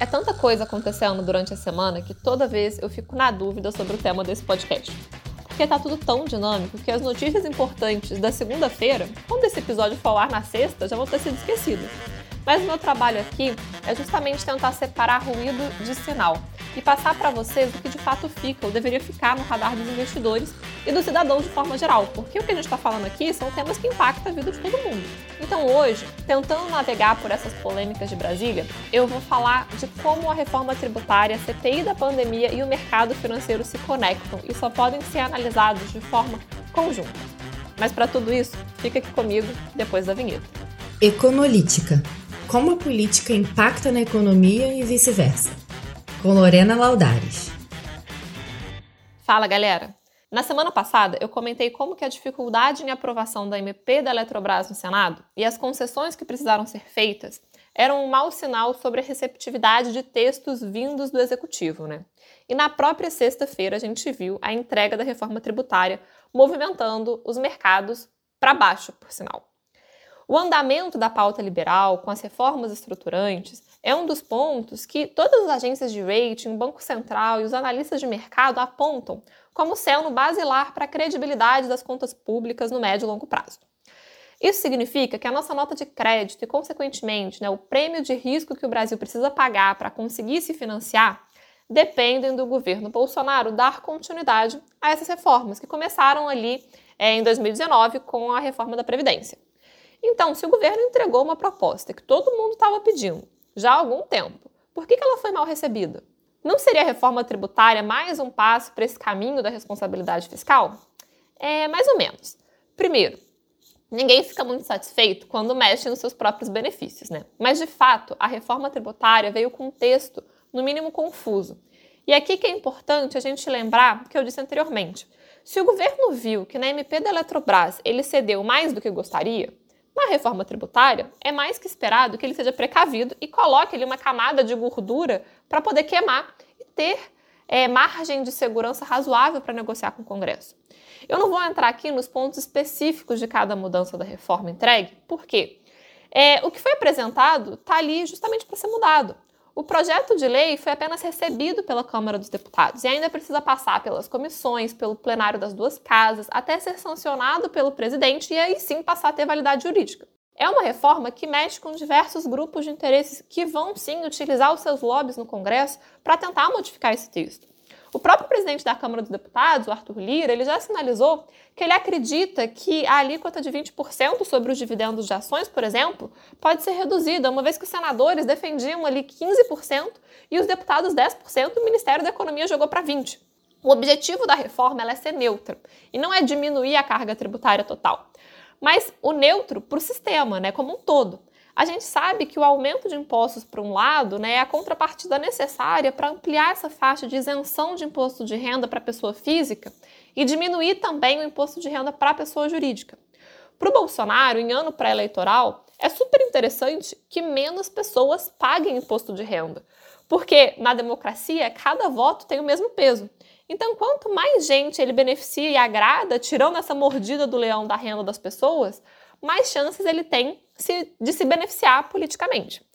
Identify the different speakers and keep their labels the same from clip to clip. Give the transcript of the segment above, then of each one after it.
Speaker 1: É tanta coisa acontecendo durante a semana que toda vez eu fico na dúvida sobre o tema desse podcast. Porque tá tudo tão dinâmico que as notícias importantes da segunda-feira, quando esse episódio for ao ar na sexta, já vão ter sido esquecidas. Mas o meu trabalho aqui é justamente tentar separar ruído de sinal e passar para vocês o que de fato fica ou deveria ficar no radar dos investidores e do cidadão de forma geral, porque o que a gente está falando aqui são temas que impactam a vida de todo mundo. Então hoje, tentando navegar por essas polêmicas de Brasília, eu vou falar de como a reforma tributária, a CPI da pandemia e o mercado financeiro se conectam e só podem ser analisados de forma conjunta. Mas para tudo isso, fica aqui comigo depois da vinheta.
Speaker 2: Econolítica. Como a política impacta na economia e vice-versa com Lorena Laudares.
Speaker 1: Fala, galera! Na semana passada, eu comentei como que a dificuldade em aprovação da MP da Eletrobras no Senado e as concessões que precisaram ser feitas eram um mau sinal sobre a receptividade de textos vindos do Executivo, né? E na própria sexta-feira a gente viu a entrega da reforma tributária movimentando os mercados para baixo, por sinal. O andamento da pauta liberal, com as reformas estruturantes, é um dos pontos que todas as agências de rating, o Banco Central e os analistas de mercado apontam como sendo basilar para a credibilidade das contas públicas no médio e longo prazo. Isso significa que a nossa nota de crédito e, consequentemente, né, o prêmio de risco que o Brasil precisa pagar para conseguir se financiar dependem do governo Bolsonaro dar continuidade a essas reformas que começaram ali é, em 2019 com a reforma da Previdência. Então, se o governo entregou uma proposta que todo mundo estava pedindo já há algum tempo. Por que, ela foi mal recebida? Não seria a reforma tributária mais um passo para esse caminho da responsabilidade fiscal? É, mais ou menos. Primeiro, ninguém fica muito satisfeito quando mexe nos seus próprios benefícios, né? Mas, de fato, a reforma tributária veio com um texto, no mínimo, confuso. E aqui que é importante a gente lembrar o que eu disse anteriormente. Se o governo viu que na MP da Eletrobras ele cedeu mais do que gostaria, na reforma tributária, é mais que esperado que ele seja precavido e coloque ali uma camada de gordura para poder queimar e ter é, margem de segurança razoável para negociar com o Congresso. Eu não vou entrar aqui nos pontos específicos de cada mudança da reforma entregue, porque é, o que foi apresentado está ali justamente para ser mudado. O projeto de lei foi apenas recebido pela Câmara dos Deputados e ainda precisa passar pelas comissões, pelo plenário das duas casas, até ser sancionado pelo presidente e aí sim passar a ter validade jurídica. É uma reforma que mexe com diversos grupos de interesses que vão sim utilizar os seus lobbies no Congresso para tentar modificar esse texto. O próprio presidente da Câmara dos Deputados, o Arthur Lira, ele já sinalizou que ele acredita que a alíquota de 20% sobre os dividendos de ações, por exemplo, pode ser reduzida, uma vez que os senadores defendiam ali 15% e os deputados 10%, o Ministério da Economia jogou para 20%. O objetivo da reforma é ser neutra e não é diminuir a carga tributária total, mas o neutro para o sistema, né, como um todo a gente sabe que o aumento de impostos, por um lado, né, é a contrapartida necessária para ampliar essa faixa de isenção de imposto de renda para a pessoa física e diminuir também o imposto de renda para a pessoa jurídica. Para o Bolsonaro, em ano pré-eleitoral, é super interessante que menos pessoas paguem imposto de renda, porque na democracia cada voto tem o mesmo peso. Então, quanto mais gente ele beneficia e agrada, tirando essa mordida do leão da renda das pessoas, mais chances ele tem de se beneficiar politicamente.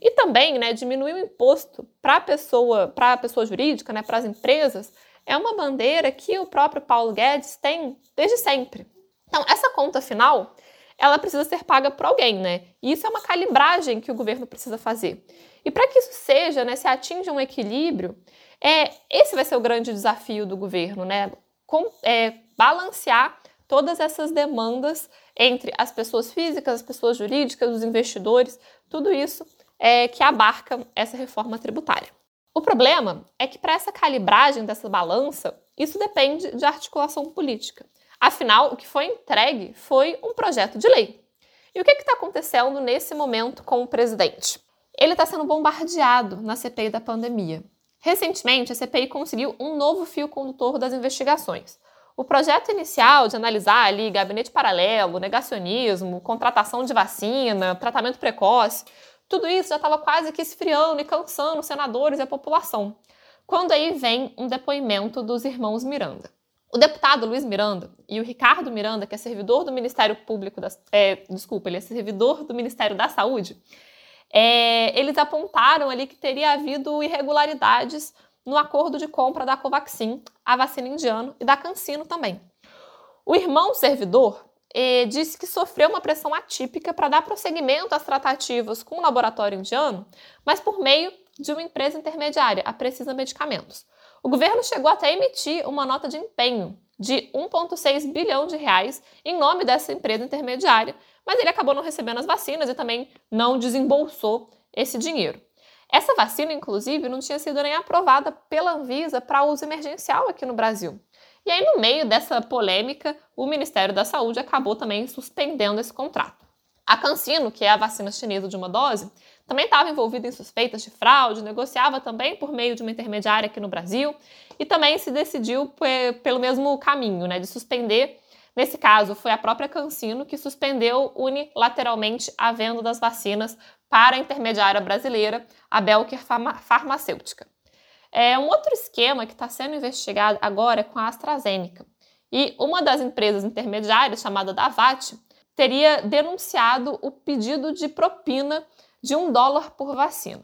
Speaker 1: E também, né, diminuir o imposto para a pessoa, para a pessoa jurídica, né, para as empresas, é uma bandeira que o próprio Paulo Guedes tem desde sempre. Então, essa conta final, ela precisa ser paga por alguém, né? E isso é uma calibragem que o governo precisa fazer. E para que isso seja, né, se atinja um equilíbrio, é, esse vai ser o grande desafio do governo, né? Com, é, balancear todas essas demandas entre as pessoas físicas, as pessoas jurídicas, os investidores, tudo isso é que abarca essa reforma tributária. O problema é que para essa calibragem dessa balança, isso depende de articulação política. Afinal, o que foi entregue foi um projeto de lei. E o que está acontecendo nesse momento com o presidente? Ele está sendo bombardeado na CPI da pandemia. Recentemente, a CPI conseguiu um novo fio condutor das investigações. O projeto inicial de analisar ali gabinete paralelo, negacionismo, contratação de vacina, tratamento precoce, tudo isso já estava quase que esfriando e cansando os senadores e a população. Quando aí vem um depoimento dos irmãos Miranda. O deputado Luiz Miranda e o Ricardo Miranda, que é servidor do Ministério Público, da, é, desculpa, ele é servidor do Ministério da Saúde, é, eles apontaram ali que teria havido irregularidades no acordo de compra da Covaxin, a vacina indiana, e da CanSino também. O irmão servidor eh, disse que sofreu uma pressão atípica para dar prosseguimento às tratativas com o laboratório indiano, mas por meio de uma empresa intermediária, a Precisa Medicamentos. O governo chegou até a emitir uma nota de empenho de 1,6 bilhão de reais em nome dessa empresa intermediária, mas ele acabou não recebendo as vacinas e também não desembolsou esse dinheiro. Essa vacina, inclusive, não tinha sido nem aprovada pela Anvisa para uso emergencial aqui no Brasil. E aí, no meio dessa polêmica, o Ministério da Saúde acabou também suspendendo esse contrato. A CanSino, que é a vacina chinesa de uma dose, também estava envolvida em suspeitas de fraude, negociava também por meio de uma intermediária aqui no Brasil e também se decidiu pelo mesmo caminho, né, de suspender. Nesse caso, foi a própria CanSino que suspendeu unilateralmente a venda das vacinas para a intermediária brasileira, a Belker Farmacêutica. É um outro esquema que está sendo investigado agora é com a AstraZeneca. E uma das empresas intermediárias, chamada Davat, teria denunciado o pedido de propina de um dólar por vacina.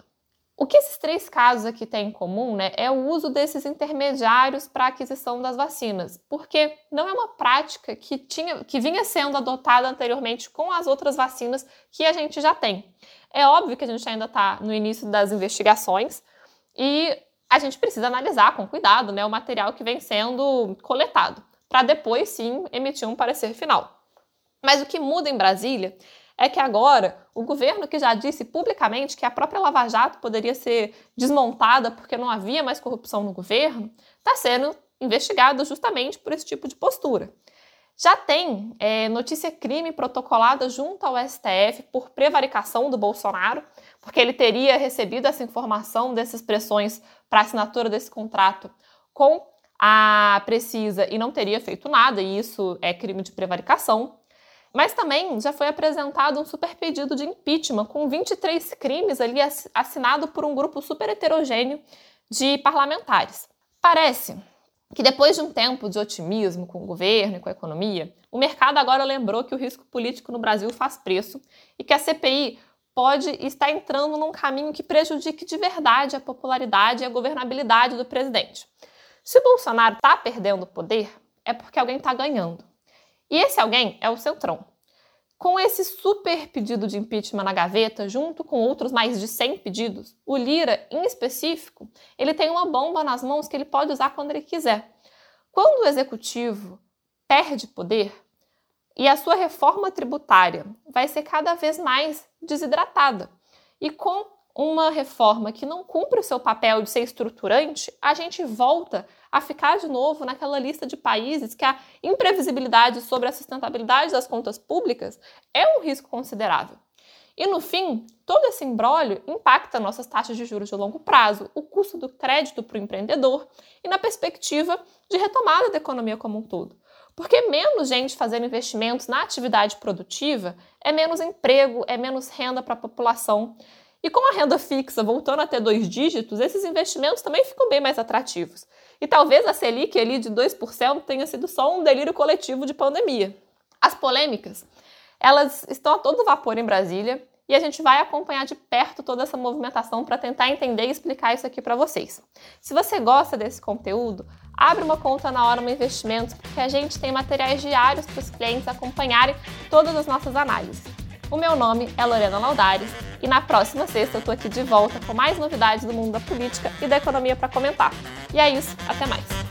Speaker 1: O que esses três casos aqui têm em comum né, é o uso desses intermediários para a aquisição das vacinas, porque não é uma prática que, tinha, que vinha sendo adotada anteriormente com as outras vacinas que a gente já tem. É óbvio que a gente ainda está no início das investigações e a gente precisa analisar com cuidado né, o material que vem sendo coletado, para depois sim emitir um parecer final. Mas o que muda em Brasília é que agora o governo que já disse publicamente que a própria Lava Jato poderia ser desmontada porque não havia mais corrupção no governo, está sendo investigado justamente por esse tipo de postura. Já tem é, notícia crime protocolada junto ao STF por prevaricação do Bolsonaro, porque ele teria recebido essa informação dessas pressões para assinatura desse contrato com a Precisa e não teria feito nada, e isso é crime de prevaricação. Mas também já foi apresentado um super pedido de impeachment com 23 crimes ali assinado por um grupo super heterogêneo de parlamentares. Parece que depois de um tempo de otimismo com o governo e com a economia, o mercado agora lembrou que o risco político no Brasil faz preço e que a CPI pode estar entrando num caminho que prejudique de verdade a popularidade e a governabilidade do presidente. Se o Bolsonaro está perdendo poder, é porque alguém está ganhando. E esse alguém é o Centrão. Com esse super pedido de impeachment na gaveta, junto com outros mais de 100 pedidos, o Lira, em específico, ele tem uma bomba nas mãos que ele pode usar quando ele quiser. Quando o executivo perde poder e a sua reforma tributária vai ser cada vez mais desidratada, e com uma reforma que não cumpre o seu papel de ser estruturante, a gente volta a ficar de novo naquela lista de países que a imprevisibilidade sobre a sustentabilidade das contas públicas é um risco considerável. E no fim, todo esse embrólio impacta nossas taxas de juros de longo prazo, o custo do crédito para o empreendedor e na perspectiva de retomada da economia como um todo. Porque menos gente fazendo investimentos na atividade produtiva é menos emprego, é menos renda para a população. E com a renda fixa voltando a ter dois dígitos, esses investimentos também ficam bem mais atrativos. E talvez a Selic ali de 2% tenha sido só um delírio coletivo de pandemia. As polêmicas, elas estão a todo vapor em Brasília e a gente vai acompanhar de perto toda essa movimentação para tentar entender e explicar isso aqui para vocês. Se você gosta desse conteúdo, abre uma conta na Hora Investimentos, porque a gente tem materiais diários para os clientes acompanharem todas as nossas análises. O meu nome é Lorena Laudares e na próxima sexta eu tô aqui de volta com mais novidades do mundo da política e da economia para comentar. E é isso, até mais.